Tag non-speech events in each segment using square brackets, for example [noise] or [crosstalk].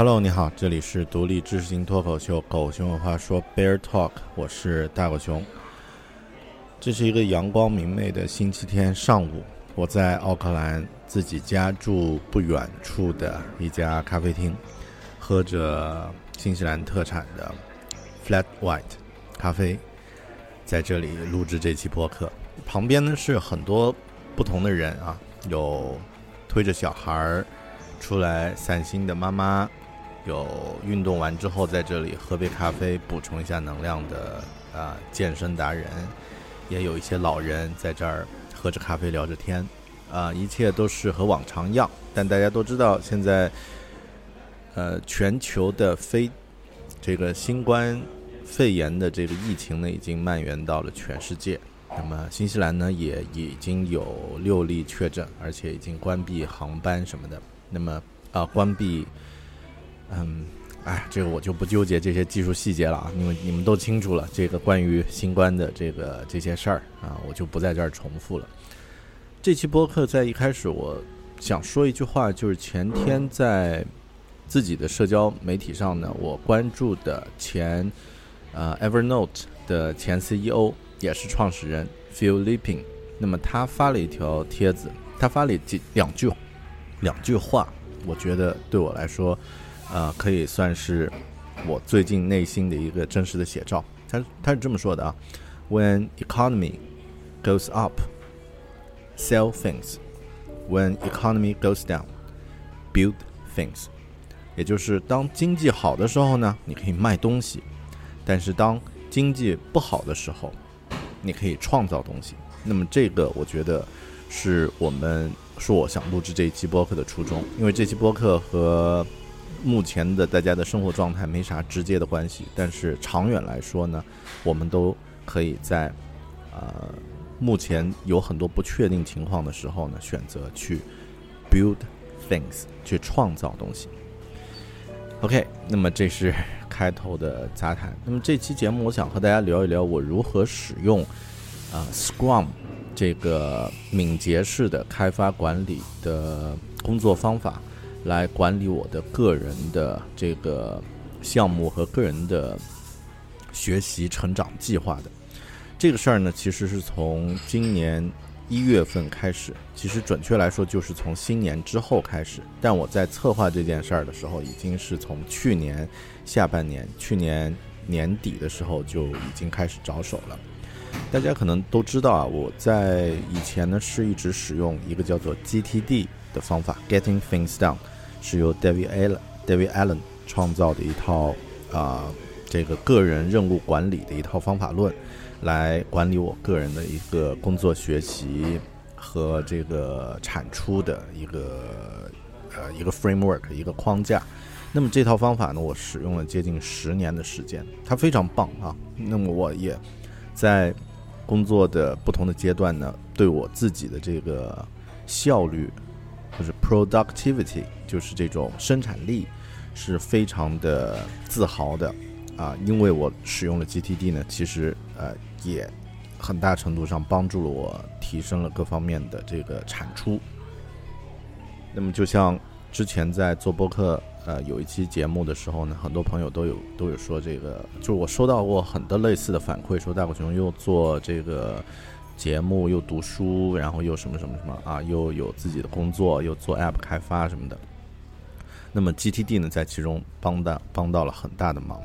Hello，你好，这里是独立知识型脱口秀《狗熊有话说》Bear Talk，我是大狗熊。这是一个阳光明媚的星期天上午，我在奥克兰自己家住不远处的一家咖啡厅，喝着新西兰特产的 Flat White 咖啡，在这里录制这期播客。旁边呢是很多不同的人啊，有推着小孩儿出来散心的妈妈。有运动完之后在这里喝杯咖啡补充一下能量的啊健身达人，也有一些老人在这儿喝着咖啡聊着天，啊一切都是和往常一样。但大家都知道，现在呃全球的非这个新冠肺炎的这个疫情呢已经蔓延到了全世界。那么新西兰呢也已经有六例确诊，而且已经关闭航班什么的。那么啊关闭。嗯，哎，这个我就不纠结这些技术细节了啊，因为你们都清楚了这个关于新冠的这个这些事儿啊，我就不在这儿重复了。这期播客在一开始，我想说一句话，就是前天在自己的社交媒体上呢，我关注的前呃 Evernote 的前 CEO 也是创始人 Phil Liping，那么他发了一条帖子，他发了几两句两句话，我觉得对我来说。呃，可以算是我最近内心的一个真实的写照。他他是这么说的啊：When economy goes up, sell things; when economy goes down, build things。也就是当经济好的时候呢，你可以卖东西；但是当经济不好的时候，你可以创造东西。那么这个我觉得是我们是我想录制这一期播客的初衷，因为这期播客和目前的大家的生活状态没啥直接的关系，但是长远来说呢，我们都可以在呃目前有很多不确定情况的时候呢，选择去 build things，去创造东西。OK，那么这是开头的杂谈。那么这期节目，我想和大家聊一聊我如何使用啊 Scrum 这个敏捷式的开发管理的工作方法。来管理我的个人的这个项目和个人的学习成长计划的这个事儿呢，其实是从今年一月份开始，其实准确来说就是从新年之后开始。但我在策划这件事儿的时候，已经是从去年下半年、去年年底的时候就已经开始着手了。大家可能都知道啊，我在以前呢是一直使用一个叫做 GTD 的方法，Getting Things Done。是由 David Allen David Allen 创造的一套啊，这个个人任务管理的一套方法论，来管理我个人的一个工作学习和这个产出的一个呃一个 framework 一个框架。那么这套方法呢，我使用了接近十年的时间，它非常棒啊。那么我也在工作的不同的阶段呢，对我自己的这个效率，或者 productivity，就是这种生产力，是非常的自豪的啊。因为我使用了 GTD 呢，其实呃也很大程度上帮助了我提升了各方面的这个产出。那么就像之前在做播客。呃，有一期节目的时候呢，很多朋友都有都有说这个，就是我收到过很多类似的反馈，说大狗熊又做这个节目，又读书，然后又什么什么什么啊，又有自己的工作，又做 App 开发什么的。那么 GTD 呢，在其中帮到帮到了很大的忙，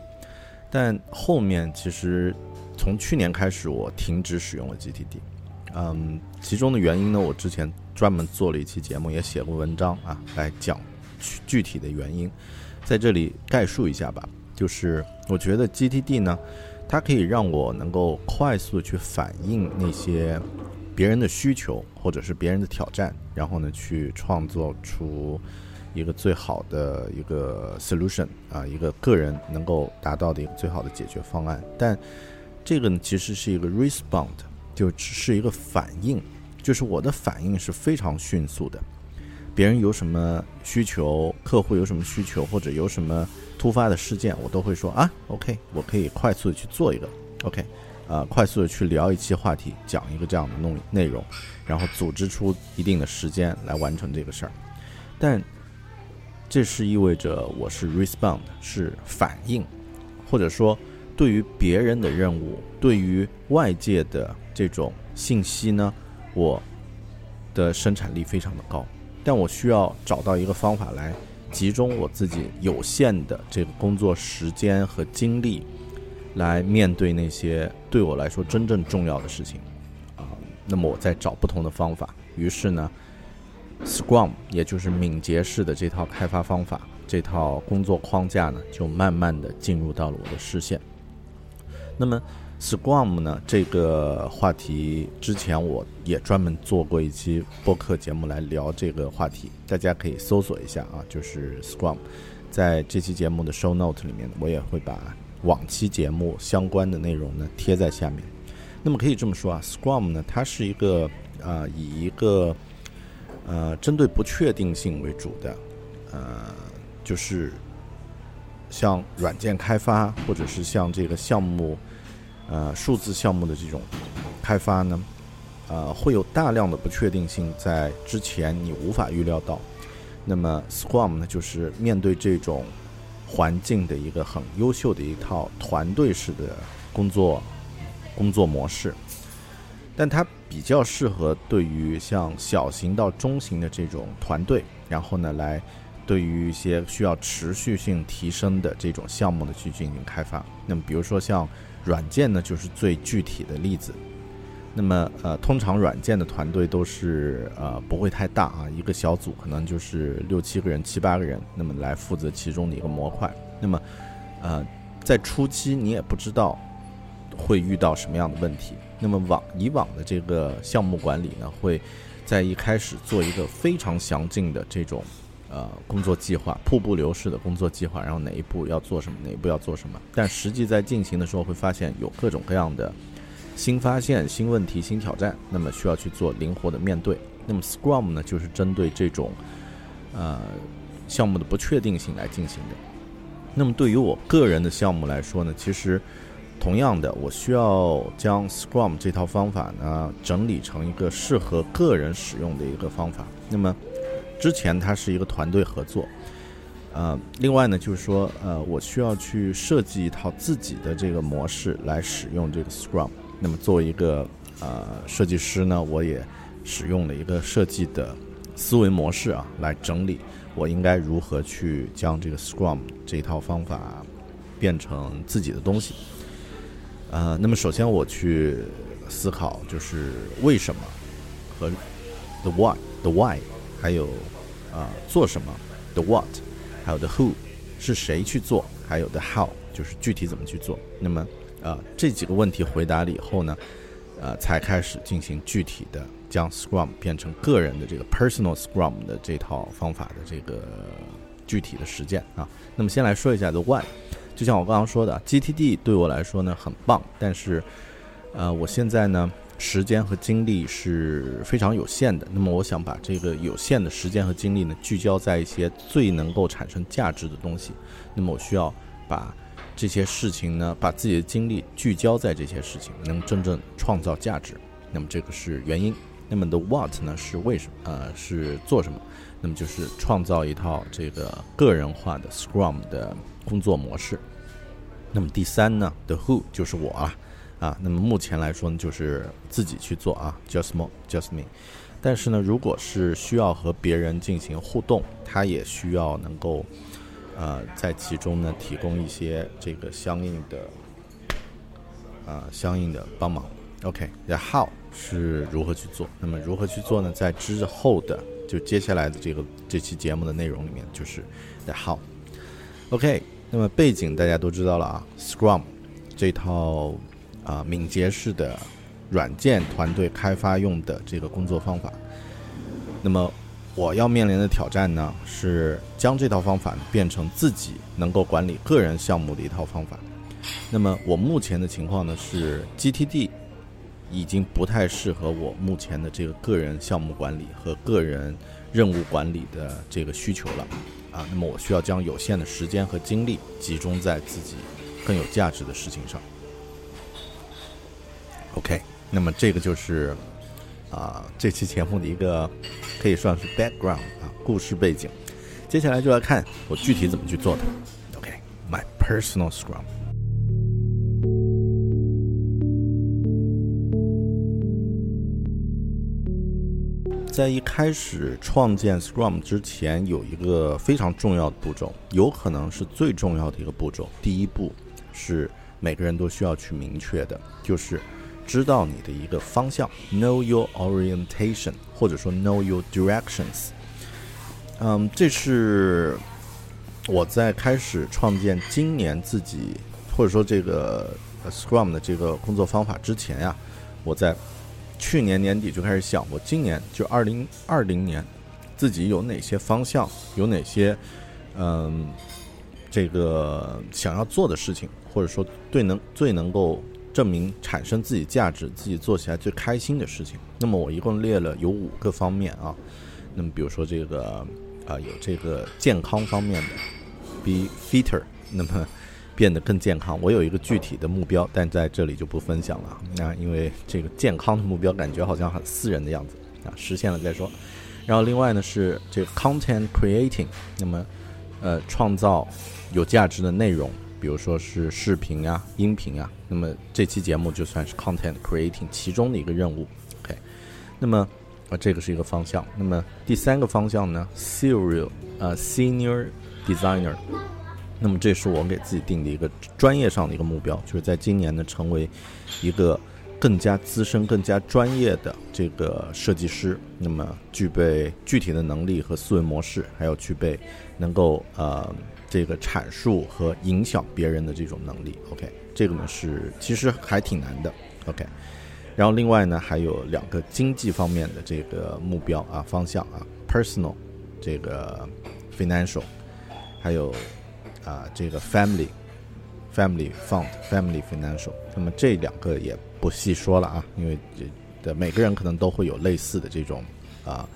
但后面其实从去年开始，我停止使用了 GTD。嗯，其中的原因呢，我之前专门做了一期节目，也写过文章啊，来讲。具体的原因，在这里概述一下吧。就是我觉得 GTD 呢，它可以让我能够快速的去反映那些别人的需求或者是别人的挑战，然后呢去创作出一个最好的一个 solution 啊，一个个人能够达到的一个最好的解决方案。但这个呢其实是一个 respond，就只是一个反应，就是我的反应是非常迅速的。别人有什么需求，客户有什么需求，或者有什么突发的事件，我都会说啊，OK，我可以快速的去做一个，OK，呃，快速的去聊一期话题，讲一个这样的弄内容，然后组织出一定的时间来完成这个事儿。但这是意味着我是 respond，是反应，或者说对于别人的任务，对于外界的这种信息呢，我的生产力非常的高。但我需要找到一个方法来集中我自己有限的这个工作时间和精力，来面对那些对我来说真正重要的事情啊。那么我在找不同的方法，于是呢，Scrum 也就是敏捷式的这套开发方法，这套工作框架呢，就慢慢的进入到了我的视线。那么。Scrum 呢？这个话题之前我也专门做过一期播客节目来聊这个话题，大家可以搜索一下啊，就是 Scrum。在这期节目的 Show Note 里面，我也会把往期节目相关的内容呢贴在下面。那么可以这么说啊，Scrum 呢，它是一个啊，以一个呃针对不确定性为主的，呃，就是像软件开发或者是像这个项目。呃，数字项目的这种开发呢，呃，会有大量的不确定性，在之前你无法预料到。那么，Scrum 呢，就是面对这种环境的一个很优秀的一套团队式的工作工作模式，但它比较适合对于像小型到中型的这种团队，然后呢，来对于一些需要持续性提升的这种项目的去进行开发。那么，比如说像软件呢，就是最具体的例子。那么，呃，通常软件的团队都是呃不会太大啊，一个小组可能就是六七个人、七八个人，那么来负责其中的一个模块。那么，呃，在初期你也不知道会遇到什么样的问题。那么往以往的这个项目管理呢，会在一开始做一个非常详尽的这种。呃，工作计划，瀑布流式的工作计划，然后哪一步要做什么，哪一步要做什么？但实际在进行的时候，会发现有各种各样的新发现、新问题、新挑战，那么需要去做灵活的面对。那么 Scrum 呢，就是针对这种呃项目的不确定性来进行的。那么对于我个人的项目来说呢，其实同样的，我需要将 Scrum 这套方法呢整理成一个适合个人使用的一个方法。那么之前它是一个团队合作，呃，另外呢，就是说，呃，我需要去设计一套自己的这个模式来使用这个 Scrum。那么作为一个呃设计师呢，我也使用了一个设计的思维模式啊，来整理我应该如何去将这个 Scrum 这一套方法变成自己的东西。呃，那么首先我去思考就是为什么和 the why，the why。还有，啊，做什么？The what，还有 The who，是谁去做？还有 The how，就是具体怎么去做。那么，啊，这几个问题回答了以后呢，呃，才开始进行具体的将 Scrum 变成个人的这个 Personal Scrum 的这套方法的这个具体的实践啊。那么，先来说一下 The what？就像我刚刚说的，GTD 对我来说呢很棒，但是，呃，我现在呢，时间和精力是非常有限的。那么，我想把这个有限的时间和精力呢，聚焦在一些最能够产生价值的东西。那么，我需要把这些事情呢，把自己的精力聚焦在这些事情，能真正创造价值。那么，这个是原因。那么，the what 呢，是为什么？呃，是做什么？那么，就是创造一套这个个人化的 Scrum 的工作模式。那么，第三呢，the who 就是我啊。啊，那么目前来说呢，就是自己去做啊，just me，just me。但是呢，如果是需要和别人进行互动，他也需要能够，呃，在其中呢提供一些这个相应的，啊，相应的帮忙。OK，那 how 是如何去做？那么如何去做呢？在之后的就接下来的这个这期节目的内容里面，就是 the how。OK，那么背景大家都知道了啊，Scrum 这套。啊，敏捷式的软件团队开发用的这个工作方法。那么，我要面临的挑战呢，是将这套方法变成自己能够管理个人项目的一套方法。那么，我目前的情况呢，是 GTD 已经不太适合我目前的这个个人项目管理和个人任务管理的这个需求了。啊，那么我需要将有限的时间和精力集中在自己更有价值的事情上。OK，那么这个就是啊这期节目的一个可以算是 background 啊故事背景。接下来就来看我具体怎么去做的。OK，my personal Scrum。在一开始创建 Scrum 之前，有一个非常重要的步骤，有可能是最重要的一个步骤。第一步是每个人都需要去明确的，就是。知道你的一个方向，know your orientation，或者说 know your directions。嗯，这是我在开始创建今年自己或者说这个 Scrum 的这个工作方法之前呀，我在去年年底就开始想，我今年就二零二零年自己有哪些方向，有哪些嗯这个想要做的事情，或者说对能最能够。证明产生自己价值、自己做起来最开心的事情。那么我一共列了有五个方面啊。那么比如说这个啊，有这个健康方面的，be fitter，那么变得更健康。我有一个具体的目标，但在这里就不分享了。那因为这个健康的目标感觉好像很私人的样子啊，实现了再说。然后另外呢是这个 content creating，那么呃创造有价值的内容。比如说是视频呀、音频啊，那么这期节目就算是 content creating 其中的一个任务。OK，那么啊，这个是一个方向。那么第三个方向呢，serial 呃 senior designer，那么这是我们给自己定的一个专业上的一个目标，就是在今年呢成为一个更加资深、更加专业的这个设计师。那么具备具体的能力和思维模式，还要具备能够呃。这个阐述和影响别人的这种能力，OK，这个呢是其实还挺难的，OK。然后另外呢还有两个经济方面的这个目标啊方向啊，personal，这个 financial，还有啊这个 family，family fund，family financial。那么这两个也不细说了啊，因为这的每个人可能都会有类似的这种啊。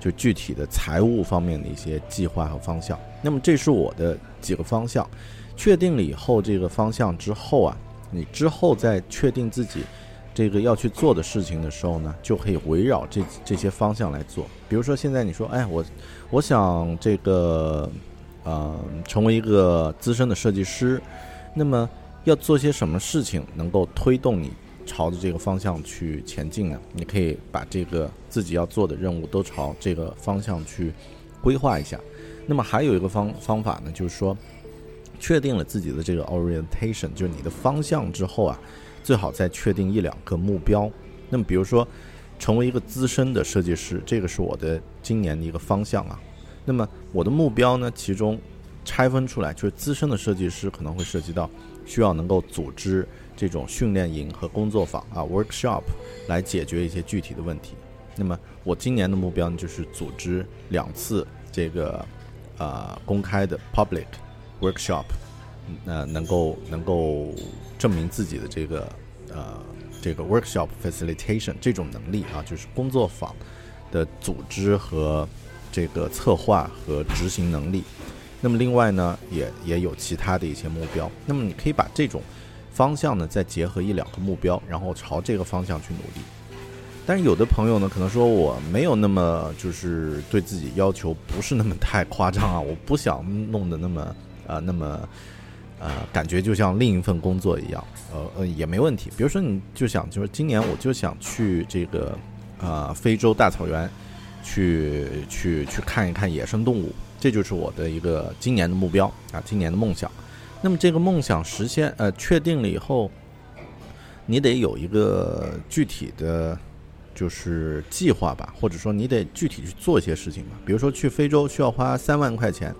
就具体的财务方面的一些计划和方向。那么这是我的几个方向，确定了以后，这个方向之后啊，你之后再确定自己这个要去做的事情的时候呢，就可以围绕这这些方向来做。比如说现在你说，哎，我我想这个呃成为一个资深的设计师，那么要做些什么事情能够推动你？朝着这个方向去前进呢？你可以把这个自己要做的任务都朝这个方向去规划一下。那么还有一个方方法呢，就是说，确定了自己的这个 orientation，就是你的方向之后啊，最好再确定一两个目标。那么比如说，成为一个资深的设计师，这个是我的今年的一个方向啊。那么我的目标呢，其中拆分出来，就是资深的设计师可能会涉及到需要能够组织。这种训练营和工作坊啊，workshop 来解决一些具体的问题。那么我今年的目标呢，就是组织两次这个呃公开的 public workshop，那能够能够证明自己的这个呃这个 workshop facilitation 这种能力啊，就是工作坊的组织和这个策划和执行能力。那么另外呢，也也有其他的一些目标。那么你可以把这种方向呢，再结合一两个目标，然后朝这个方向去努力。但是有的朋友呢，可能说我没有那么就是对自己要求不是那么太夸张啊，我不想弄得那么呃那么呃感觉就像另一份工作一样，呃呃也没问题。比如说你就想就是今年我就想去这个呃非洲大草原去去去看一看野生动物。这就是我的一个今年的目标啊，今年的梦想。那么这个梦想实现呃确定了以后，你得有一个具体的，就是计划吧，或者说你得具体去做一些事情吧。比如说去非洲需要花三万块钱，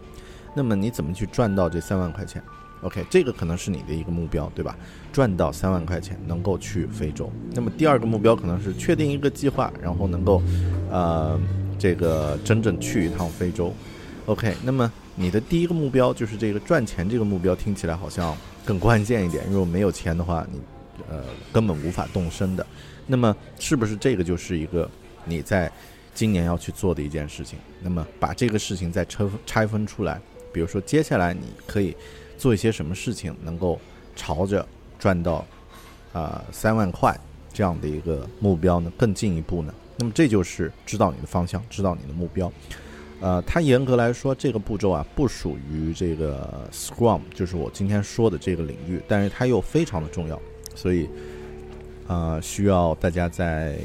那么你怎么去赚到这三万块钱？OK，这个可能是你的一个目标，对吧？赚到三万块钱能够去非洲。那么第二个目标可能是确定一个计划，然后能够呃这个真正去一趟非洲。OK，那么你的第一个目标就是这个赚钱这个目标，听起来好像更关键一点。如果没有钱的话，你呃根本无法动身的。那么是不是这个就是一个你在今年要去做的一件事情？那么把这个事情再拆拆分出来，比如说接下来你可以做一些什么事情，能够朝着赚到啊三万块这样的一个目标呢更进一步呢？那么这就是知道你的方向，知道你的目标。呃，它严格来说，这个步骤啊不属于这个 Scrum，就是我今天说的这个领域，但是它又非常的重要，所以，呃，需要大家在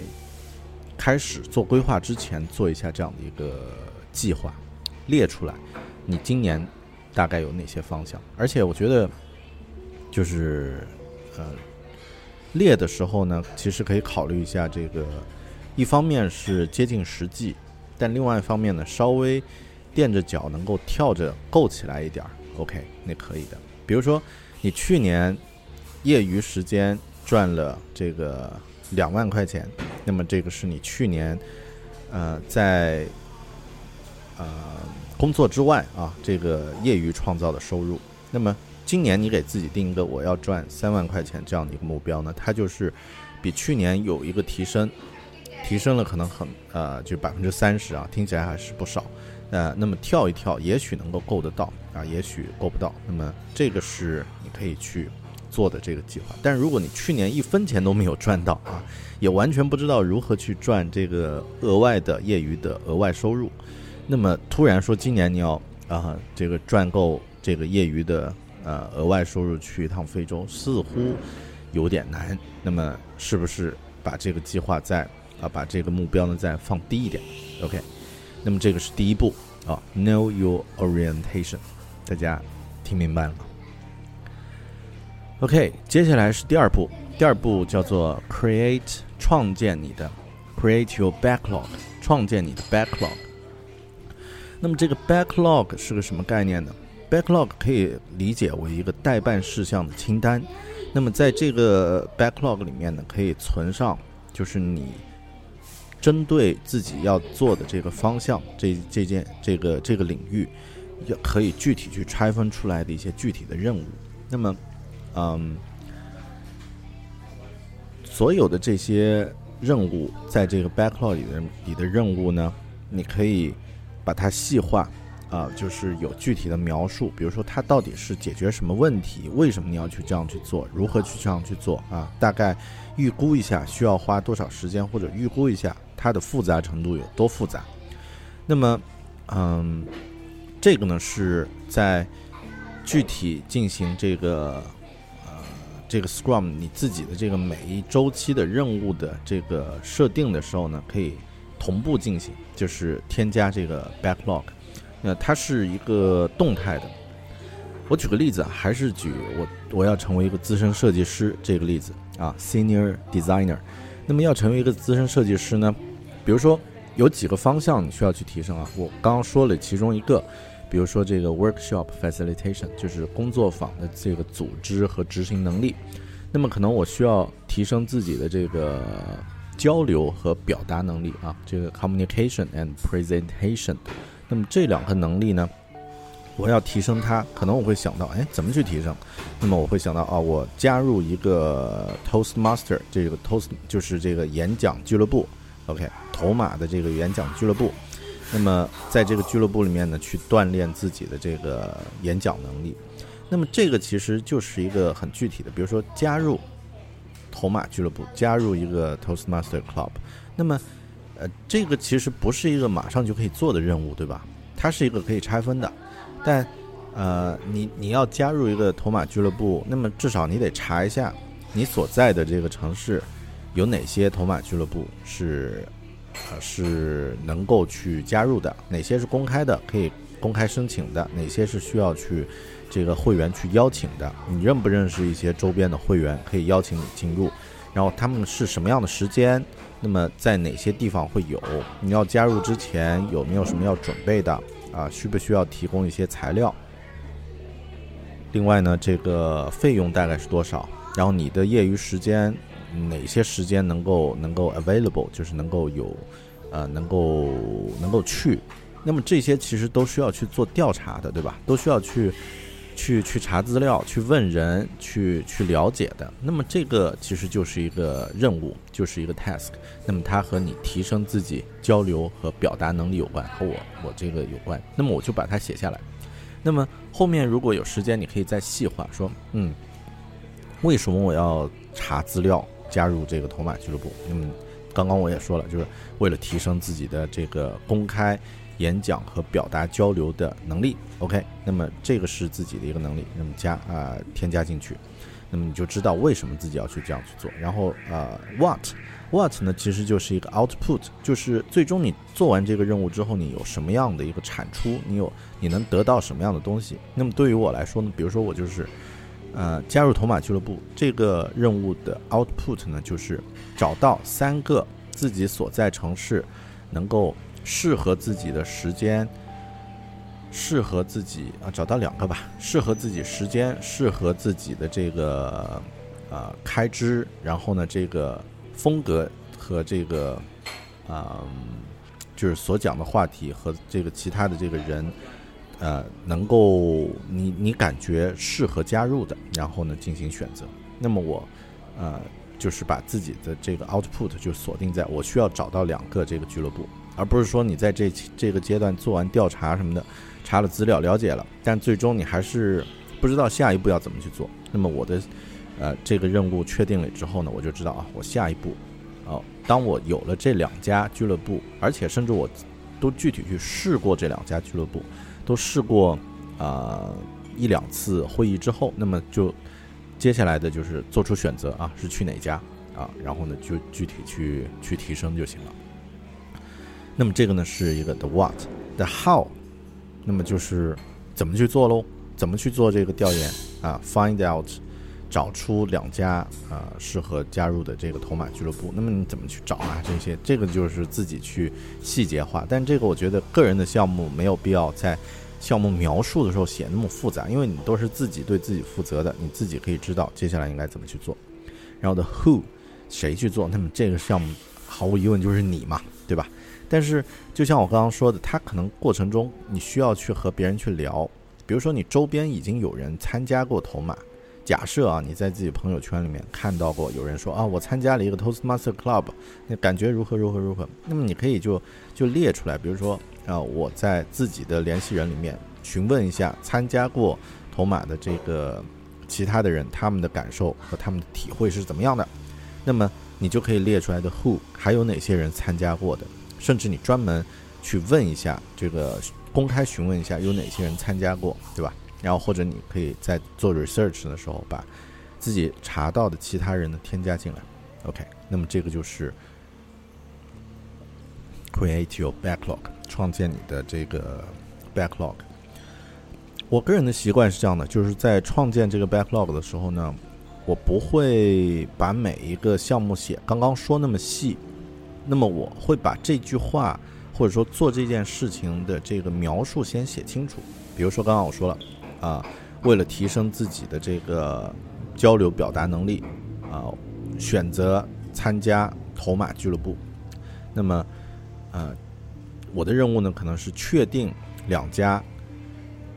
开始做规划之前做一下这样的一个计划，列出来，你今年大概有哪些方向？而且我觉得，就是呃，列的时候呢，其实可以考虑一下这个，一方面是接近实际。但另外一方面呢，稍微垫着脚能够跳着够起来一点，OK，那可以的。比如说，你去年业余时间赚了这个两万块钱，那么这个是你去年呃在呃工作之外啊这个业余创造的收入。那么今年你给自己定一个我要赚三万块钱这样的一个目标呢，它就是比去年有一个提升。提升了可能很呃，就百分之三十啊，听起来还是不少。呃，那么跳一跳，也许能够够得到啊，也许够不到。那么这个是你可以去做的这个计划。但如果你去年一分钱都没有赚到啊，也完全不知道如何去赚这个额外的业余的额外收入，那么突然说今年你要啊这个赚够这个业余的呃额外收入去一趟非洲，似乎有点难。那么是不是把这个计划在啊，把这个目标呢再放低一点，OK。那么这个是第一步啊，Know your orientation，大家听明白了吗？OK，接下来是第二步，第二步叫做 Create，创建你的 Create your backlog，创建你的 backlog。那么这个 backlog 是个什么概念呢？backlog 可以理解为一个待办事项的清单。那么在这个 backlog 里面呢，可以存上就是你。针对自己要做的这个方向，这这件这个这个领域，要可以具体去拆分出来的一些具体的任务。那么，嗯，所有的这些任务在这个 backlog 里的里的任务呢，你可以把它细化，啊，就是有具体的描述。比如说，它到底是解决什么问题？为什么你要去这样去做？如何去这样去做？啊，大概预估一下需要花多少时间，或者预估一下。它的复杂程度有多复杂？那么，嗯，这个呢是在具体进行这个呃这个 Scrum 你自己的这个每一周期的任务的这个设定的时候呢，可以同步进行，就是添加这个 Backlog。那它是一个动态的。我举个例子啊，还是举我我要成为一个资深设计师这个例子啊，Senior Designer。那么要成为一个资深设计师呢？比如说，有几个方向你需要去提升啊？我刚刚说了其中一个，比如说这个 workshop facilitation，就是工作坊的这个组织和执行能力。那么可能我需要提升自己的这个交流和表达能力啊，这个 communication and presentation。那么这两个能力呢，我要提升它，可能我会想到，哎，怎么去提升？那么我会想到，啊，我加入一个 Toastmaster，这个 Toast 就是这个演讲俱乐部，OK，头马的这个演讲俱乐部。那么在这个俱乐部里面呢，去锻炼自己的这个演讲能力。那么这个其实就是一个很具体的，比如说加入头马俱乐部，加入一个 Toastmaster Club。那么，呃，这个其实不是一个马上就可以做的任务，对吧？它是一个可以拆分的。但，呃，你你要加入一个头马俱乐部，那么至少你得查一下你所在的这个城市有哪些头马俱乐部是，呃，是能够去加入的，哪些是公开的，可以公开申请的，哪些是需要去这个会员去邀请的。你认不认识一些周边的会员可以邀请你进入？然后他们是什么样的时间？那么在哪些地方会有？你要加入之前有没有什么要准备的？啊，需不需要提供一些材料？另外呢，这个费用大概是多少？然后你的业余时间，哪些时间能够能够 available，就是能够有，呃，能够能够去？那么这些其实都需要去做调查的，对吧？都需要去。去去查资料，去问人，去去了解的。那么这个其实就是一个任务，就是一个 task。那么它和你提升自己交流和表达能力有关，和我我这个有关。那么我就把它写下来。那么后面如果有时间，你可以再细化说，嗯，为什么我要查资料加入这个头马俱乐部？嗯，刚刚我也说了，就是为了提升自己的这个公开。演讲和表达交流的能力，OK，那么这个是自己的一个能力，那么加啊添加进去，那么你就知道为什么自己要去这样去做。然后呃，what，what 呢其实就是一个 output，就是最终你做完这个任务之后，你有什么样的一个产出，你有你能得到什么样的东西。那么对于我来说呢，比如说我就是呃加入头马俱乐部这个任务的 output 呢，就是找到三个自己所在城市能够。适合自己的时间，适合自己啊，找到两个吧。适合自己时间，适合自己的这个啊开支，然后呢，这个风格和这个啊，就是所讲的话题和这个其他的这个人，呃，能够你你感觉适合加入的，然后呢进行选择。那么我呃，就是把自己的这个 output 就锁定在我需要找到两个这个俱乐部。而不是说你在这这个阶段做完调查什么的，查了资料了解了，但最终你还是不知道下一步要怎么去做。那么我的呃这个任务确定了之后呢，我就知道啊，我下一步，哦，当我有了这两家俱乐部，而且甚至我都具体去试过这两家俱乐部，都试过啊一两次会议之后，那么就接下来的就是做出选择啊，是去哪家啊，然后呢就具体去去提升就行了。那么这个呢是一个 the what，the how，那么就是怎么去做喽？怎么去做这个调研啊？Find out，找出两家啊适合加入的这个头马俱乐部。那么你怎么去找啊？这些这个就是自己去细节化。但这个我觉得个人的项目没有必要在项目描述的时候写那么复杂，因为你都是自己对自己负责的，你自己可以知道接下来应该怎么去做。然后的 who，谁去做？那么这个项目毫无疑问就是你嘛，对吧？但是，就像我刚刚说的，他可能过程中你需要去和别人去聊，比如说你周边已经有人参加过头马，假设啊你在自己朋友圈里面看到过有人说啊我参加了一个 Toastmaster Club，那感觉如何如何如何，那么你可以就就列出来，比如说啊我在自己的联系人里面询问一下参加过头马的这个其他的人，他们的感受和他们的体会是怎么样的，那么你就可以列出来的 Who 还有哪些人参加过的。甚至你专门去问一下，这个公开询问一下有哪些人参加过，对吧？然后或者你可以在做 research 的时候，把自己查到的其他人的添加进来。OK，那么这个就是 create your backlog，创建你的这个 backlog。我个人的习惯是这样的，就是在创建这个 backlog 的时候呢，我不会把每一个项目写刚刚说那么细。那么我会把这句话，或者说做这件事情的这个描述先写清楚。比如说刚刚我说了，啊，为了提升自己的这个交流表达能力，啊，选择参加头马俱乐部。那么，呃，我的任务呢，可能是确定两家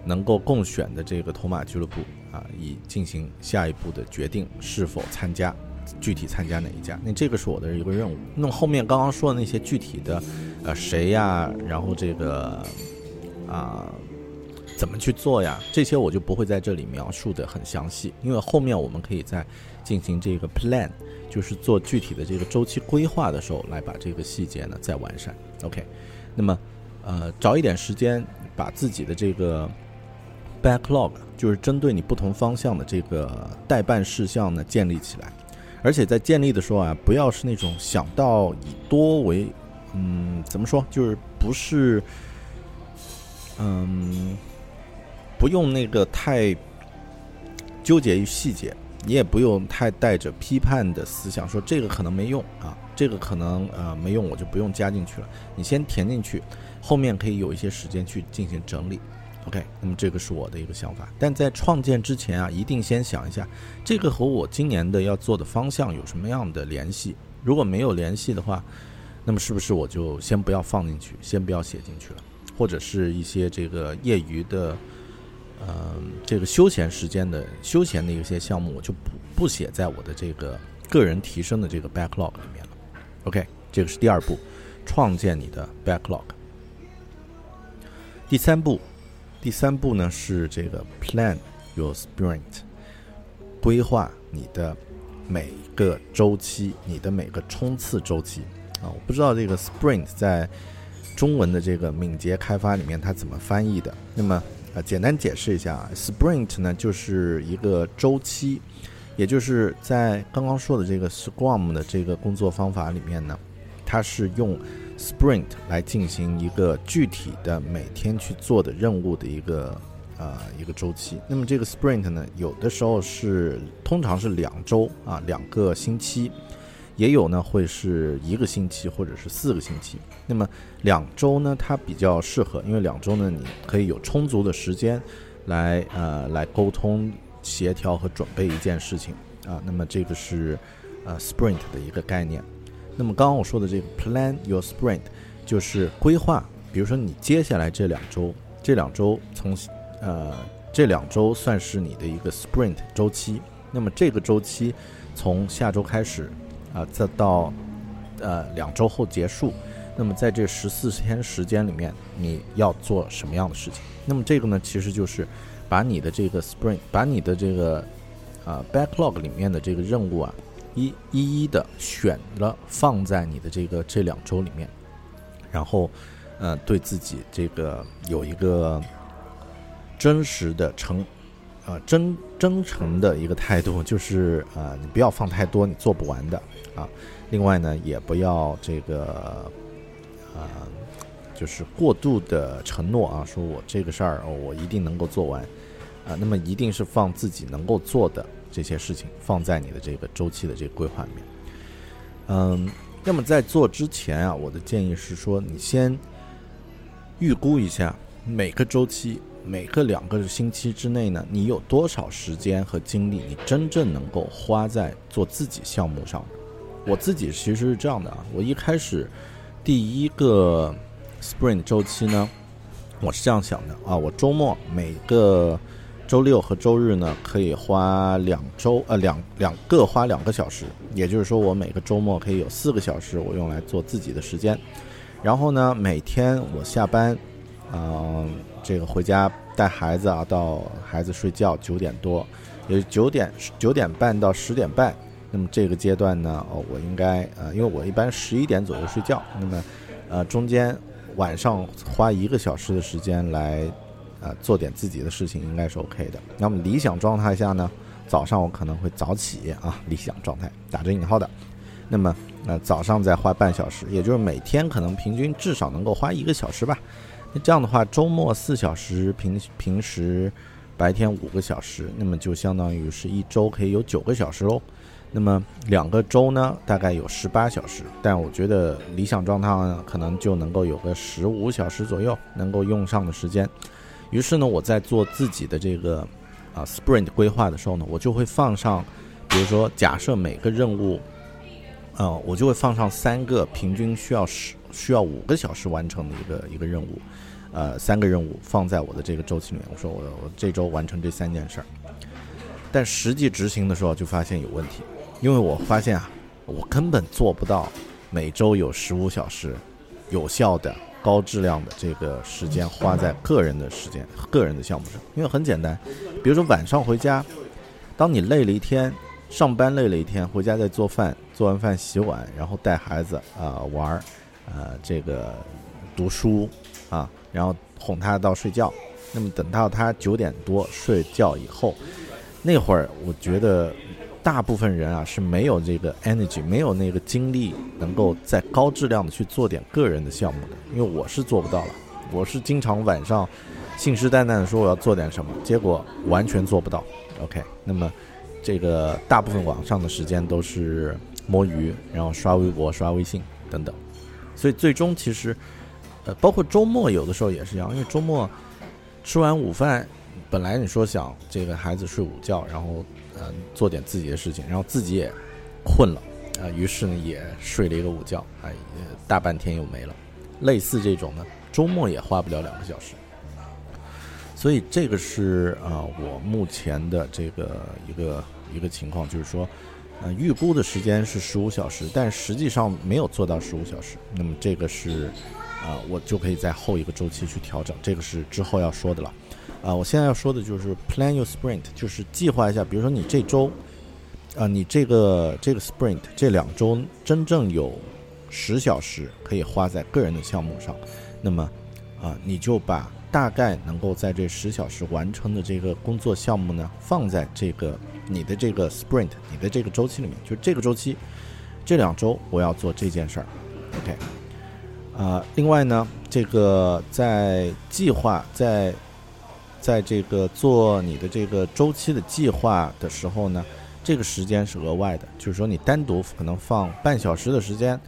能够共选的这个头马俱乐部啊，以进行下一步的决定是否参加，具体参加哪一家。那这个是我的一个任务。那么后面刚刚说的那些具体的，呃，谁呀，然后这个啊，怎么去做呀？这些我就不会在这里描述的很详细，因为后面我们可以在进行这个 plan，就是做具体的这个周期规划的时候，来把这个细节呢再完善。OK，那么呃，找一点时间把自己的这个。backlog 就是针对你不同方向的这个代办事项呢建立起来，而且在建立的时候啊，不要是那种想到以多为，嗯，怎么说，就是不是，嗯，不用那个太纠结于细节，你也不用太带着批判的思想，说这个可能没用啊，这个可能呃没用，我就不用加进去了。你先填进去，后面可以有一些时间去进行整理。OK，那么这个是我的一个想法，但在创建之前啊，一定先想一下，这个和我今年的要做的方向有什么样的联系？如果没有联系的话，那么是不是我就先不要放进去，先不要写进去了？或者是一些这个业余的，嗯，这个休闲时间的休闲的一些项目，我就不不写在我的这个个人提升的这个 backlog 里面了。OK，这个是第二步，创建你的 backlog。第三步。第三步呢是这个 plan your sprint，规划你的每个周期，你的每个冲刺周期啊，我不知道这个 sprint 在中文的这个敏捷开发里面它怎么翻译的。那么呃，简单解释一下啊，sprint 呢就是一个周期，也就是在刚刚说的这个 Scrum 的这个工作方法里面呢，它是用。Sprint 来进行一个具体的每天去做的任务的一个呃一个周期。那么这个 Sprint 呢，有的时候是通常是两周啊，两个星期，也有呢会是一个星期或者是四个星期。那么两周呢，它比较适合，因为两周呢，你可以有充足的时间来呃来沟通、协调和准备一件事情啊。那么这个是呃 Sprint 的一个概念。那么刚刚我说的这个 plan your sprint，就是规划，比如说你接下来这两周，这两周从呃这两周算是你的一个 sprint 周期。那么这个周期从下周开始啊，再到呃两周后结束。那么在这十四天时间里面，你要做什么样的事情？那么这个呢，其实就是把你的这个 sprint，把你的这个啊 backlog 里面的这个任务啊。一一一的选了放在你的这个这两周里面，然后，呃，对自己这个有一个真实的诚，呃真真诚的一个态度，就是呃你不要放太多你做不完的啊。另外呢，也不要这个，呃，就是过度的承诺啊，说我这个事儿我一定能够做完啊。那么一定是放自己能够做的。这些事情放在你的这个周期的这个规划里面，嗯，那么在做之前啊，我的建议是说，你先预估一下每个周期、每个两个星期之内呢，你有多少时间和精力，你真正能够花在做自己项目上。我自己其实是这样的啊，我一开始第一个 Spring 周期呢，我是这样想的啊，我周末每个。周六和周日呢，可以花两周呃两两个花两个小时，也就是说我每个周末可以有四个小时我用来做自己的时间。然后呢，每天我下班，嗯，这个回家带孩子啊，到孩子睡觉九点多，也九点九点半到十点半。那么这个阶段呢，哦，我应该呃，因为我一般十一点左右睡觉，那么呃中间晚上花一个小时的时间来。呃，做点自己的事情应该是 OK 的。那么理想状态下呢，早上我可能会早起啊，理想状态打着引号的。那么呃，早上再花半小时，也就是每天可能平均至少能够花一个小时吧。那这样的话，周末四小时，平平时白天五个小时，那么就相当于是一周可以有九个小时喽。那么两个周呢，大概有十八小时，但我觉得理想状态，可能就能够有个十五小时左右能够用上的时间。于是呢，我在做自己的这个啊 sprint 规划的时候呢，我就会放上，比如说假设每个任务，啊，我就会放上三个平均需要十需要五个小时完成的一个一个任务，呃，三个任务放在我的这个周期里面。我说我我这周完成这三件事儿，但实际执行的时候就发现有问题，因为我发现啊，我根本做不到每周有十五小时有效的、高质量的这个时间花在个人的时间、个人的项目上。因为很简单，比如说晚上回家，当你累了一天。上班累了一天，回家再做饭，做完饭洗碗，然后带孩子啊玩儿，呃，这个读书啊，然后哄他到睡觉。那么等到他九点多睡觉以后，那会儿我觉得大部分人啊是没有这个 energy，没有那个精力，能够在高质量的去做点个人的项目的。因为我是做不到了，我是经常晚上信誓旦旦的说我要做点什么，结果完全做不到。OK，那么。这个大部分网上的时间都是摸鱼，然后刷微博、刷微信等等，所以最终其实，呃，包括周末有的时候也是一样，因为周末吃完午饭，本来你说想这个孩子睡午觉，然后嗯做点自己的事情，然后自己也困了啊，于是呢也睡了一个午觉，哎，大半天又没了。类似这种呢，周末也花不了两个小时。所以这个是啊，我目前的这个一个一个情况，就是说，呃，预估的时间是十五小时，但实际上没有做到十五小时。那么这个是啊，我就可以在后一个周期去调整。这个是之后要说的了。啊，我现在要说的就是 plan your sprint，就是计划一下，比如说你这周，啊，你这个这个 sprint 这两周真正有十小时可以花在个人的项目上，那么啊，你就把。大概能够在这十小时完成的这个工作项目呢，放在这个你的这个 sprint，你的这个周期里面，就是这个周期，这两周我要做这件事儿，OK，啊，另外呢，这个在计划在在这个做你的这个周期的计划的时候呢，这个时间是额外的，就是说你单独可能放半小时的时间，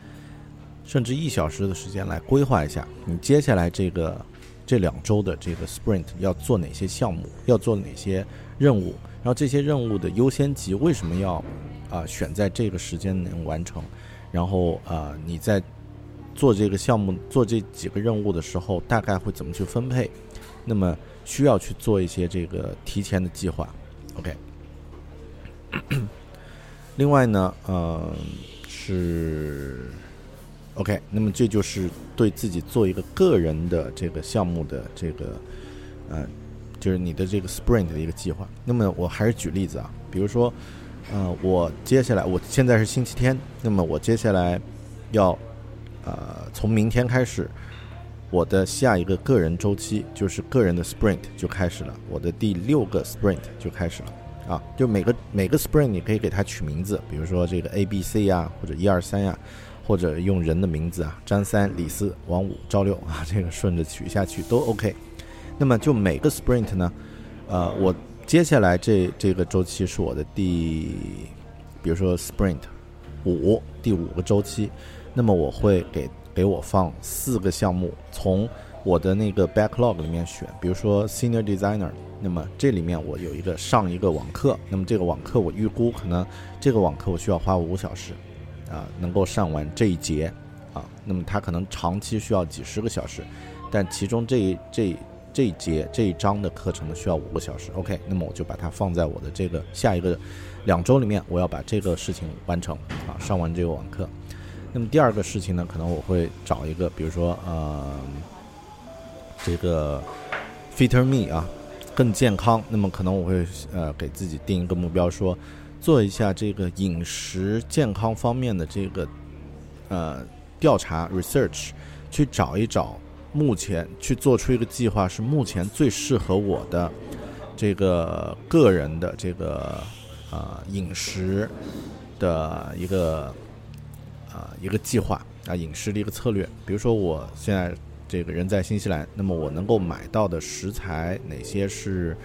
甚至一小时的时间来规划一下你接下来这个。这两周的这个 sprint 要做哪些项目，要做哪些任务，然后这些任务的优先级为什么要啊选在这个时间能完成？然后啊你在做这个项目、做这几个任务的时候，大概会怎么去分配？那么需要去做一些这个提前的计划。OK。另外呢，呃是。OK，那么这就是对自己做一个个人的这个项目的这个，呃，就是你的这个 Sprint 的一个计划。那么我还是举例子啊，比如说，呃，我接下来我现在是星期天，那么我接下来要，呃，从明天开始，我的下一个个人周期就是个人的 Sprint 就开始了，我的第六个 Sprint 就开始了啊，就每个每个 Sprint 你可以给它取名字，比如说这个 A、B、C 呀，或者一二三呀。或者用人的名字啊，张三、李四、王五、赵六啊，这个顺着取下去都 OK。那么就每个 sprint 呢，呃，我接下来这这个周期是我的第，比如说 sprint 五第五个周期，那么我会给给我放四个项目，从我的那个 backlog 里面选，比如说 senior designer，那么这里面我有一个上一个网课，那么这个网课我预估可能这个网课我需要花五小时。啊，能够上完这一节，啊，那么他可能长期需要几十个小时，但其中这一这这一节这一章的课程呢需要五个小时。OK，那么我就把它放在我的这个下一个两周里面，我要把这个事情完成，啊，上完这个网课。那么第二个事情呢，可能我会找一个，比如说呃，这个 fitter me 啊，更健康。那么可能我会呃给自己定一个目标说。做一下这个饮食健康方面的这个呃调查 research，去找一找目前去做出一个计划是目前最适合我的这个个人的这个啊饮食的一个啊一个计划啊饮食的一个策略。比如说我现在这个人在新西兰，那么我能够买到的食材哪些是？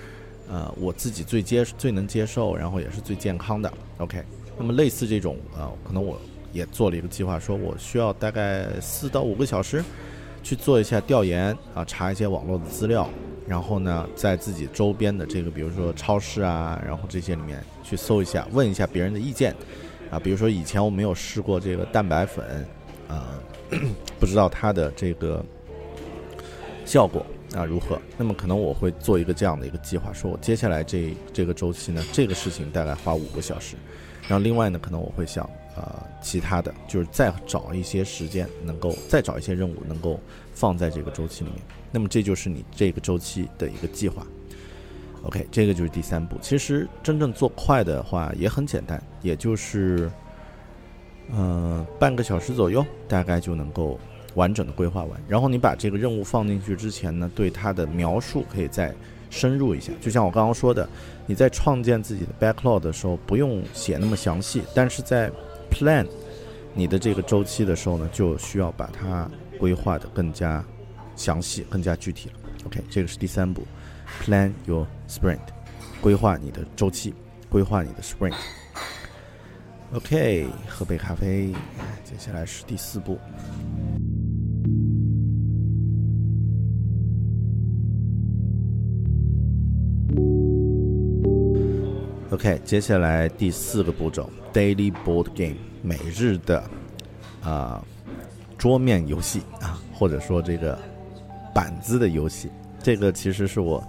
呃，我自己最接最能接受，然后也是最健康的。OK，那么类似这种，呃，可能我也做了一个计划，说我需要大概四到五个小时去做一下调研啊，查一些网络的资料，然后呢，在自己周边的这个，比如说超市啊，然后这些里面去搜一下，问一下别人的意见啊，比如说以前我没有试过这个蛋白粉，啊，不知道它的这个效果啊如何。那么可能我会做一个这样的一个计划，说我接下来这这个周期呢，这个事情大概花五个小时。然后另外呢，可能我会想，呃，其他的就是再找一些时间，能够再找一些任务，能够放在这个周期里面。那么这就是你这个周期的一个计划。OK，这个就是第三步。其实真正做快的话也很简单，也就是，嗯，半个小时左右，大概就能够完整的规划完。然后你把这个任务放进去之前呢，对它的描述可以再深入一下。就像我刚刚说的，你在创建自己的 backlog 的时候，不用写那么详细，但是在 plan 你的这个周期的时候呢，就需要把它规划的更加详细、更加具体了。OK，这个是第三步。Plan your sprint，规划你的周期，规划你的 sprint。OK，喝杯咖啡，接下来是第四步。OK，接下来第四个步骤，Daily board game，每日的啊桌面游戏啊，或者说这个板子的游戏。这个其实是我，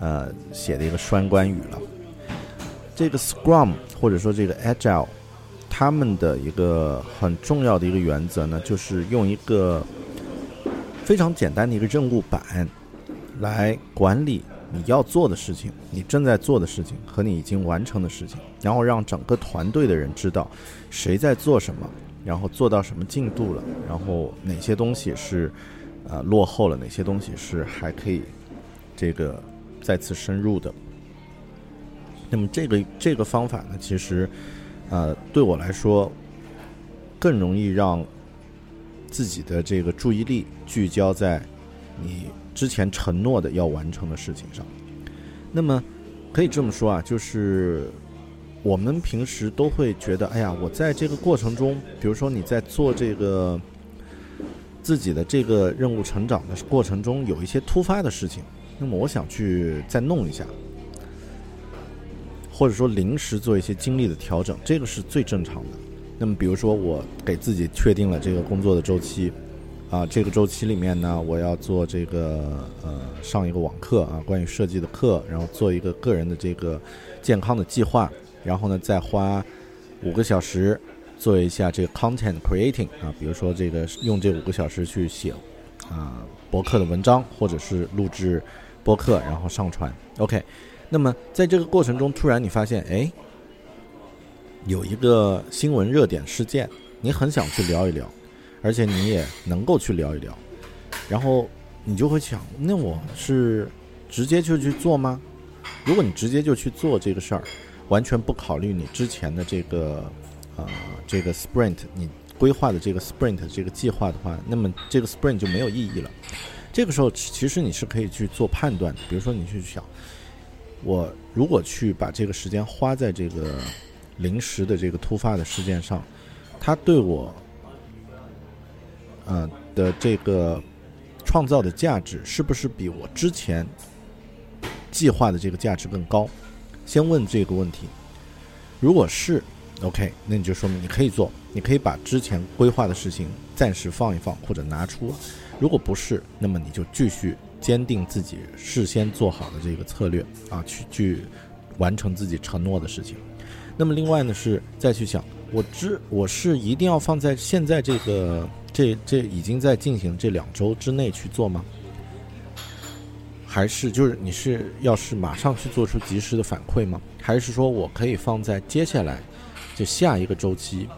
呃，写的一个双关语了。这个 Scrum 或者说这个 Agile，他们的一个很重要的一个原则呢，就是用一个非常简单的一个任务板来管理你要做的事情、你正在做的事情和你已经完成的事情，然后让整个团队的人知道谁在做什么，然后做到什么进度了，然后哪些东西是。啊，落后了哪些东西是还可以这个再次深入的？那么这个这个方法呢，其实呃对我来说更容易让自己的这个注意力聚焦在你之前承诺的要完成的事情上。那么可以这么说啊，就是我们平时都会觉得，哎呀，我在这个过程中，比如说你在做这个。自己的这个任务成长的过程中有一些突发的事情，那么我想去再弄一下，或者说临时做一些精力的调整，这个是最正常的。那么比如说我给自己确定了这个工作的周期，啊，这个周期里面呢，我要做这个呃上一个网课啊，关于设计的课，然后做一个个人的这个健康的计划，然后呢再花五个小时。做一下这个 content creating 啊，比如说这个用这五个小时去写啊博客的文章，或者是录制博客然后上传。OK，那么在这个过程中，突然你发现，哎，有一个新闻热点事件，你很想去聊一聊，而且你也能够去聊一聊，然后你就会想，那我是直接就去做吗？如果你直接就去做这个事儿，完全不考虑你之前的这个。啊，这个 sprint 你规划的这个 sprint 这个计划的话，那么这个 sprint 就没有意义了。这个时候，其实你是可以去做判断的，比如说你去想，我如果去把这个时间花在这个临时的这个突发的事件上，它对我，呃的这个创造的价值是不是比我之前计划的这个价值更高？先问这个问题，如果是。OK，那你就说明你可以做，你可以把之前规划的事情暂时放一放或者拿出。如果不是，那么你就继续坚定自己事先做好的这个策略啊，去去完成自己承诺的事情。那么另外呢是再去想，我知我是一定要放在现在这个这这已经在进行这两周之内去做吗？还是就是你是要是马上去做出及时的反馈吗？还是说我可以放在接下来？就下一个周期，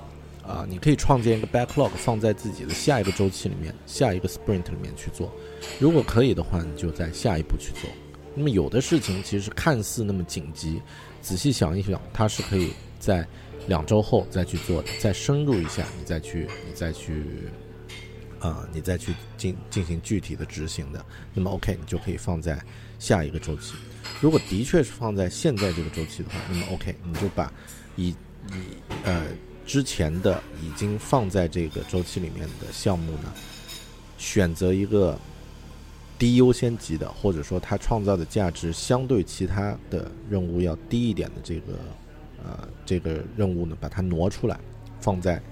啊，你可以创建一个 backlog 放在自己的下一个周期里面，下一个 sprint 里面去做。如果可以的话，你就在下一步去做。那么有的事情其实看似那么紧急，仔细想一想，它是可以在两周后再去做的，再深入一下，你再去，你再去，啊，你再去进进行具体的执行的。那么 OK，你就可以放在下一个周期。如果的确是放在现在这个周期的话，那么 OK，你就把以你呃之前的已经放在这个周期里面的项目呢，选择一个低优先级的，或者说它创造的价值相对其他的任务要低一点的这个呃这个任务呢，把它挪出来，放在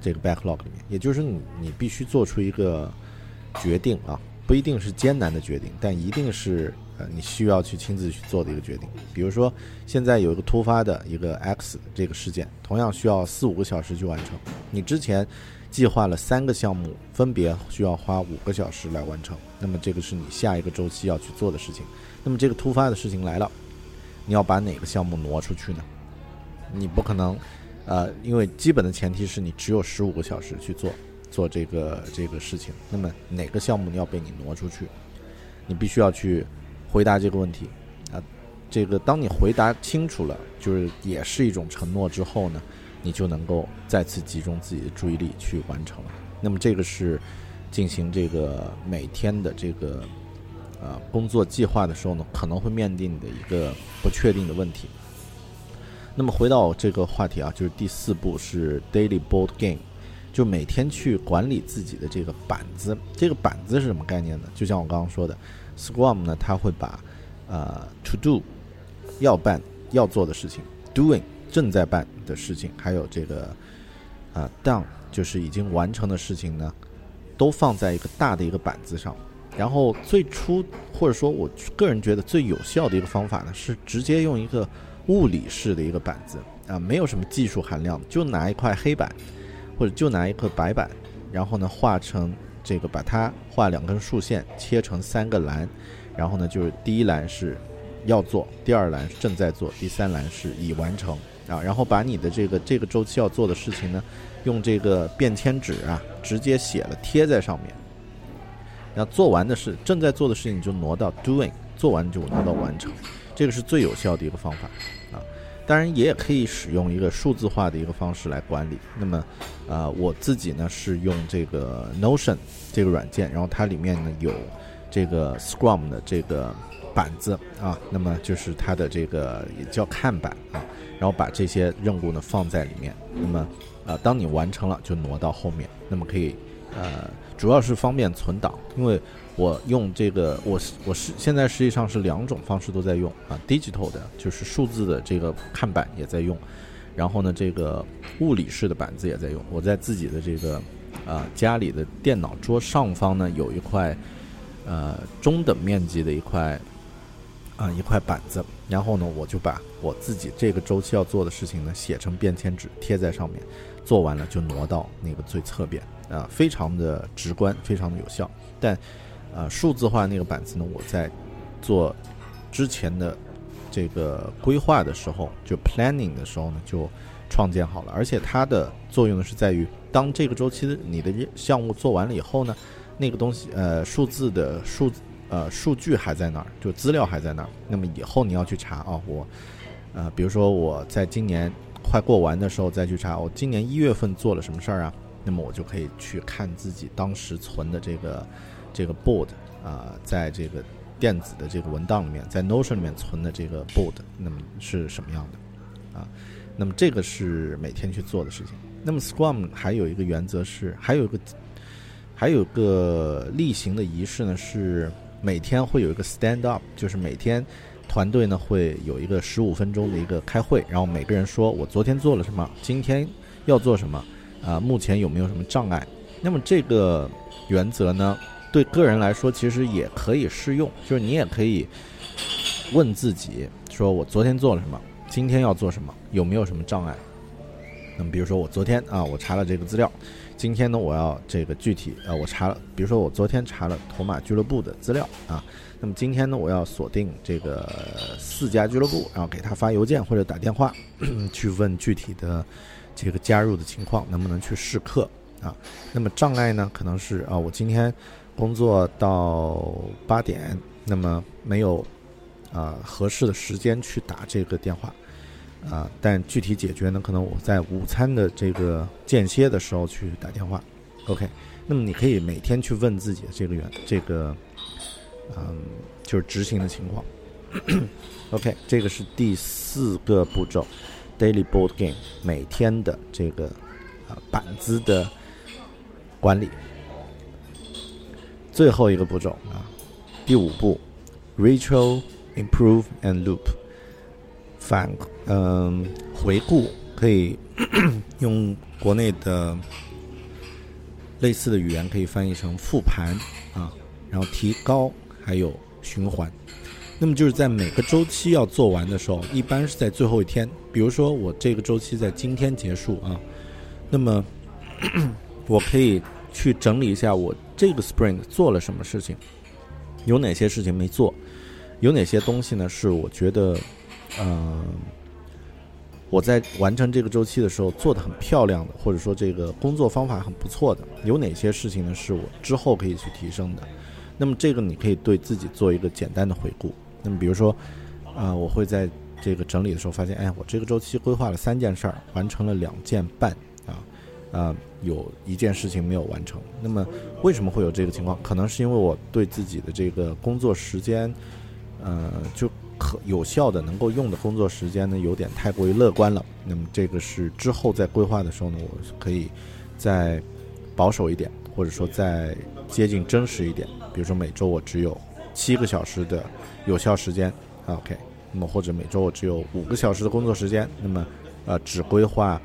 这个 backlog 里面，也就是你你必须做出一个决定啊，不一定是艰难的决定，但一定是你需要去亲自去做的一个决定。比如说现在有一个突发的一个 X 这个事件，同样需要四五个小时去完成，你之前计划了三个项目，分别需要花五个小时来完成，那么这个是你下一个周期要去做的事情。那么这个突发的事情来了，你要把哪个项目挪出去呢？你不可能。呃，因为基本的前提是你只有十五个小时去做做这个这个事情，那么哪个项目你要被你挪出去，你必须要去回答这个问题啊。这个当你回答清楚了，就是也是一种承诺之后呢，你就能够再次集中自己的注意力去完成了。那么这个是进行这个每天的这个呃工作计划的时候呢，可能会面临的一个不确定的问题。那么回到这个话题啊，就是第四步是 daily board game，就每天去管理自己的这个板子。这个板子是什么概念呢？就像我刚刚说的，Scrum 呢，它会把呃 to do 要办要做的事情，doing 正在办的事情，还有这个啊 done 就是已经完成的事情呢，都放在一个大的一个板子上。然后最初或者说我个人觉得最有效的一个方法呢，是直接用一个。物理式的一个板子啊，没有什么技术含量，就拿一块黑板，或者就拿一块白板，然后呢画成这个，把它画两根竖线，切成三个栏，然后呢就是第一栏是要做，第二栏正在做，第三栏是已完成啊。然后把你的这个这个周期要做的事情呢，用这个便签纸啊直接写了贴在上面。那做完的事，正在做的事情就挪到 doing，做完就挪到完成，这个是最有效的一个方法啊。当然，也可以使用一个数字化的一个方式来管理。那么，呃，我自己呢是用这个 Notion 这个软件，然后它里面呢有这个 Scrum 的这个板子啊，那么就是它的这个也叫看板啊，然后把这些任务呢放在里面。那么，呃，当你完成了就挪到后面，那么可以，呃，主要是方便存档，因为。我用这个，我是我是现在实际上是两种方式都在用啊，digital 的就是数字的这个看板也在用，然后呢，这个物理式的板子也在用。我在自己的这个啊家里的电脑桌上方呢有一块呃中等面积的一块啊一块板子，然后呢我就把我自己这个周期要做的事情呢写成便签纸贴在上面，做完了就挪到那个最侧边啊，非常的直观，非常的有效，但。啊，数字化那个板子呢？我在做之前的这个规划的时候，就 planning 的时候呢，就创建好了。而且它的作用呢是在于，当这个周期的你的项目做完了以后呢，那个东西呃数字的数呃数据还在那儿，就资料还在那儿。那么以后你要去查啊，我呃比如说我在今年快过完的时候再去查，我今年一月份做了什么事儿啊？那么我就可以去看自己当时存的这个。这个 board 啊，在这个电子的这个文档里面，在 Notion 里面存的这个 board，那么是什么样的啊？那么这个是每天去做的事情。那么 Scrum 还有一个原则是，还有一个还有一个例行的仪式呢，是每天会有一个 stand up，就是每天团队呢会有一个十五分钟的一个开会，然后每个人说我昨天做了什么，今天要做什么啊？目前有没有什么障碍？那么这个原则呢？对个人来说，其实也可以适用，就是你也可以问自己：说我昨天做了什么，今天要做什么，有没有什么障碍？那么，比如说我昨天啊，我查了这个资料，今天呢，我要这个具体啊，我查了，比如说我昨天查了头马俱乐部的资料啊，那么今天呢，我要锁定这个四家俱乐部，然后给他发邮件或者打电话 [clears throat] 去问具体的这个加入的情况，能不能去试课啊？那么障碍呢，可能是啊，我今天。工作到八点，那么没有啊合适的时间去打这个电话啊，但具体解决呢，可能我在午餐的这个间歇的时候去打电话。OK，那么你可以每天去问自己的这个原这个嗯，就是执行的情况。[coughs] OK，这个是第四个步骤，Daily Board Game 每天的这个啊板子的管理。最后一个步骤啊，第五步，retro improve and loop，反嗯回顾可以用国内的类似的语言可以翻译成复盘啊，然后提高，还有循环。那么就是在每个周期要做完的时候，一般是在最后一天。比如说我这个周期在今天结束啊，那么 [coughs] 我可以去整理一下我这个 sprint 做了什么事情，有哪些事情没做，有哪些东西呢是我觉得，嗯，我在完成这个周期的时候做的很漂亮的，或者说这个工作方法很不错的，有哪些事情呢是我之后可以去提升的。那么这个你可以对自己做一个简单的回顾。那么，比如说，啊，我会在这个整理的时候发现，哎，我这个周期规划了三件事儿，完成了两件半，啊，啊，有一件事情没有完成。那么，为什么会有这个情况？可能是因为我对自己的这个工作时间，呃，就可有效的能够用的工作时间呢，有点太过于乐观了。那么，这个是之后在规划的时候呢，我可以再保守一点，或者说再接近真实一点。比如说，每周我只有七个小时的。有效时间，OK，那么或者每周我只有五个小时的工作时间，那么呃只规划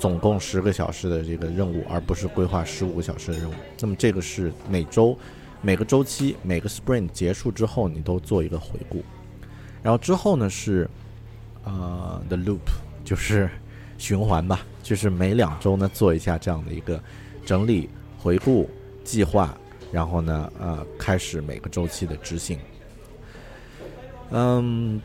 总共十个小时的这个任务，而不是规划十五个小时的任务。那么这个是每周每个周期每个 Sprint 结束之后，你都做一个回顾。然后之后呢是呃 The Loop，就是循环吧，就是每两周呢做一下这样的一个整理、回顾、计划，然后呢呃开始每个周期的执行。嗯，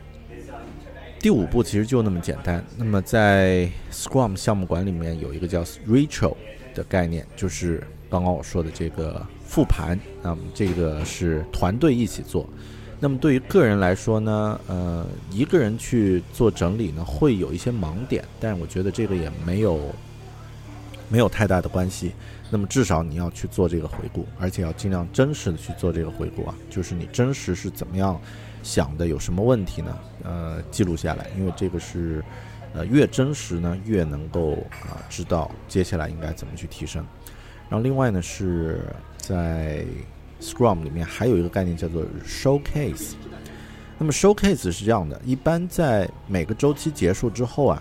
第五步其实就那么简单。那么在 Scrum 项目管里面有一个叫 Retro 的概念，就是刚刚我说的这个复盘。那么这个是团队一起做。那么对于个人来说呢，呃，一个人去做整理呢，会有一些盲点，但是我觉得这个也没有没有太大的关系。那么至少你要去做这个回顾，而且要尽量真实的去做这个回顾啊，就是你真实是怎么样。想的有什么问题呢？呃，记录下来，因为这个是，呃，越真实呢，越能够啊知道接下来应该怎么去提升。然后另外呢，是在 Scrum 里面还有一个概念叫做 Showcase。那么 Showcase 是这样的，一般在每个周期结束之后啊。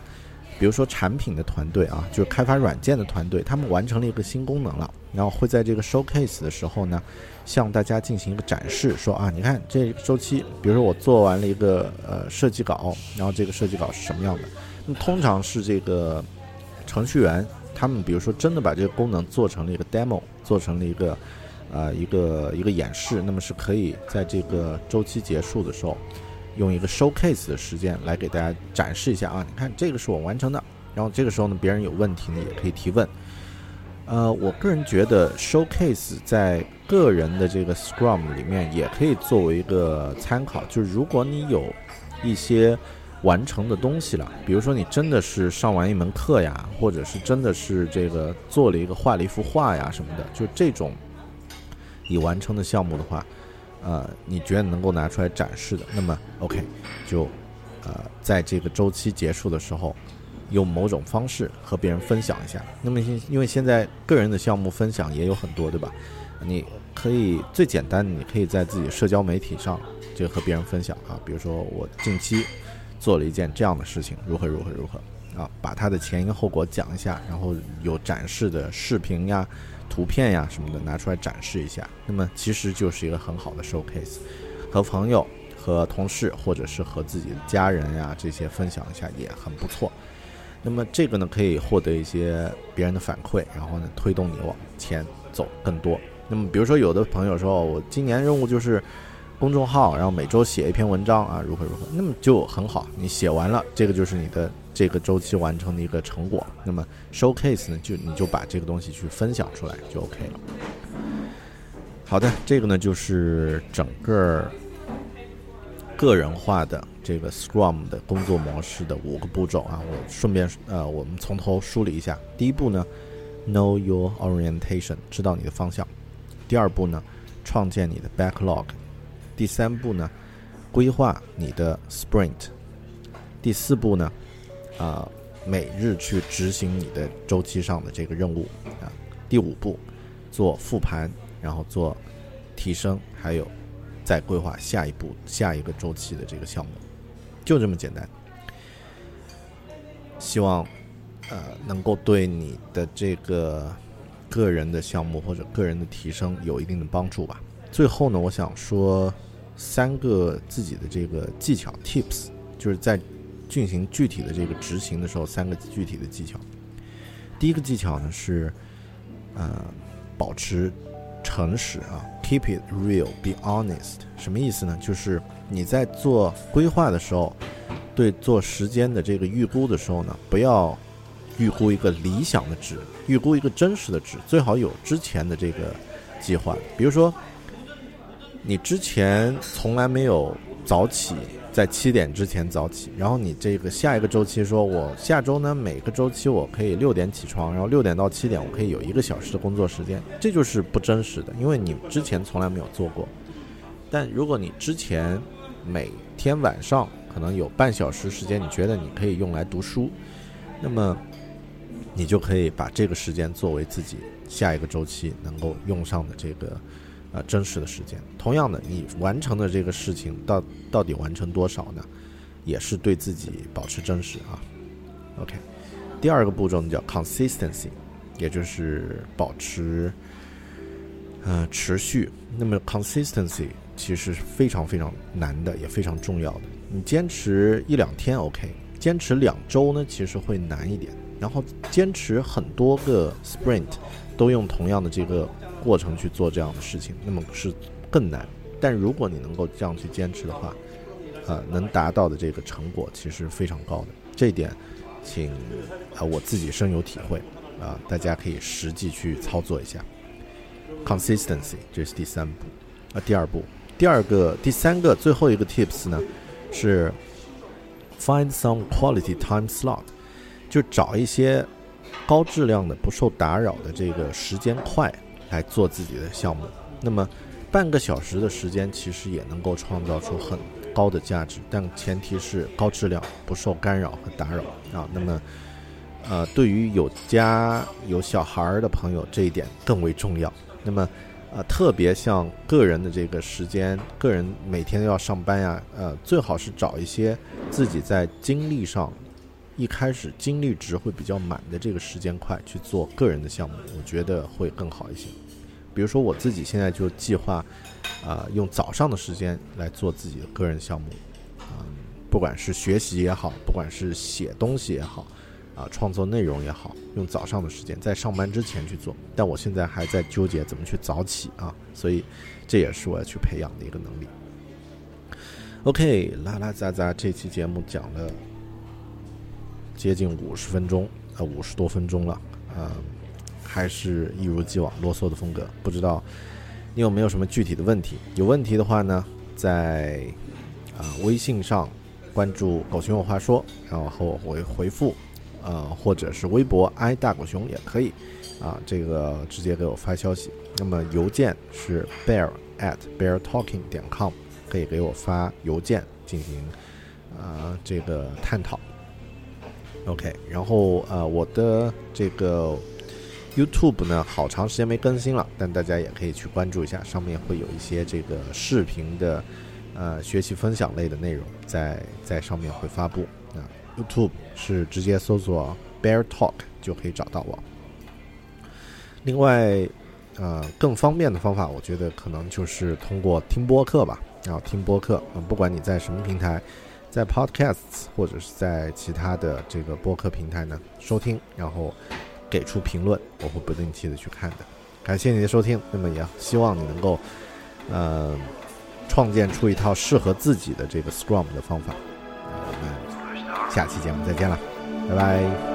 比如说产品的团队啊，就是开发软件的团队，他们完成了一个新功能了，然后会在这个 showcase 的时候呢，向大家进行一个展示，说啊，你看这周期，比如说我做完了一个呃设计稿，然后这个设计稿是什么样的？那通常是这个程序员他们，比如说真的把这个功能做成了一个 demo，做成了一个呃一个一个演示，那么是可以在这个周期结束的时候。用一个 showcase 的时间来给大家展示一下啊！你看这个是我完成的，然后这个时候呢，别人有问题呢也可以提问。呃，我个人觉得 showcase 在个人的这个 Scrum 里面也可以作为一个参考，就是如果你有一些完成的东西了，比如说你真的是上完一门课呀，或者是真的是这个做了一个画了一幅画呀什么的，就这种已完成的项目的话。呃，你觉得能够拿出来展示的，那么 OK，就呃，在这个周期结束的时候，用某种方式和别人分享一下。那么，因为现在个人的项目分享也有很多，对吧？你可以最简单的，你可以在自己社交媒体上就和别人分享啊，比如说我近期做了一件这样的事情，如何如何如何啊，把它的前因后果讲一下，然后有展示的视频呀。图片呀什么的拿出来展示一下，那么其实就是一个很好的 showcase，和朋友、和同事或者是和自己的家人呀这些分享一下也很不错。那么这个呢可以获得一些别人的反馈，然后呢推动你往前走更多。那么比如说有的朋友说，我今年任务就是公众号，然后每周写一篇文章啊，如何如何，那么就很好，你写完了，这个就是你的。这个周期完成的一个成果，那么 showcase 呢，就你就把这个东西去分享出来就 OK 了。好的，这个呢就是整个个人化的这个 Scrum 的工作模式的五个步骤啊。我顺便呃，我们从头梳理一下。第一步呢，Know your orientation，知道你的方向。第二步呢，创建你的 backlog。第三步呢，规划你的 sprint。第四步呢。啊，每日去执行你的周期上的这个任务啊。第五步，做复盘，然后做提升，还有再规划下一步、下一个周期的这个项目，就这么简单。希望呃能够对你的这个个人的项目或者个人的提升有一定的帮助吧。最后呢，我想说三个自己的这个技巧 tips，就是在进行具体的这个执行的时候，三个具体的技巧。第一个技巧呢是，呃，保持诚实啊，keep it real，be honest。什么意思呢？就是你在做规划的时候，对做时间的这个预估的时候呢，不要预估一个理想的值，预估一个真实的值，最好有之前的这个计划。比如说，你之前从来没有早起。在七点之前早起，然后你这个下一个周期说，我下周呢每个周期我可以六点起床，然后六点到七点我可以有一个小时的工作时间，这就是不真实的，因为你之前从来没有做过。但如果你之前每天晚上可能有半小时时间，你觉得你可以用来读书，那么你就可以把这个时间作为自己下一个周期能够用上的这个。啊，真实的时间。同样的，你完成的这个事情到到底完成多少呢？也是对自己保持真实啊。OK，第二个步骤呢叫 consistency，也就是保持呃持续。那么 consistency 其实是非常非常难的，也非常重要的。你坚持一两天 OK，坚持两周呢其实会难一点。然后坚持很多个 sprint，都用同样的这个。过程去做这样的事情，那么是更难。但如果你能够这样去坚持的话，呃，能达到的这个成果其实非常高的。这一点，请啊我自己深有体会啊，大家可以实际去操作一下。Consistency，这是第三步啊，第二步，第二个、第三个、最后一个 tips 呢，是 find some quality time slot，就找一些高质量的、不受打扰的这个时间块。来做自己的项目，那么半个小时的时间其实也能够创造出很高的价值，但前提是高质量，不受干扰和打扰啊。那么，呃，对于有家有小孩的朋友，这一点更为重要。那么，呃，特别像个人的这个时间，个人每天要上班呀，呃，最好是找一些自己在精力上一开始精力值会比较满的这个时间块去做个人的项目，我觉得会更好一些。比如说我自己现在就计划，啊，用早上的时间来做自己的个人项目，嗯，不管是学习也好，不管是写东西也好，啊，创作内容也好，用早上的时间在上班之前去做。但我现在还在纠结怎么去早起啊，所以这也是我要去培养的一个能力。OK，拉拉杂杂，这期节目讲了接近五十分钟，呃，五十多分钟了，嗯。还是一如既往啰嗦的风格，不知道你有没有什么具体的问题？有问题的话呢，在啊微信上关注“狗熊有话说”，然后和我回回复，呃，或者是微博“ “i 大狗熊”也可以，啊，这个直接给我发消息。那么邮件是 bear at bear talking 点 com，可以给我发邮件进行啊这个探讨。OK，然后呃我的这个。YouTube 呢，好长时间没更新了，但大家也可以去关注一下，上面会有一些这个视频的，呃，学习分享类的内容，在在上面会发布。啊，YouTube 是直接搜索 Bear Talk 就可以找到我。另外，呃，更方便的方法，我觉得可能就是通过听播客吧。然后听播客，嗯，不管你在什么平台，在 Podcasts 或者是在其他的这个播客平台呢，收听，然后。给出评论，我会不定期的去看的。感谢你的收听，那么也希望你能够，呃，创建出一套适合自己的这个 Scrum 的方法。那我们下期节目再见了，拜拜。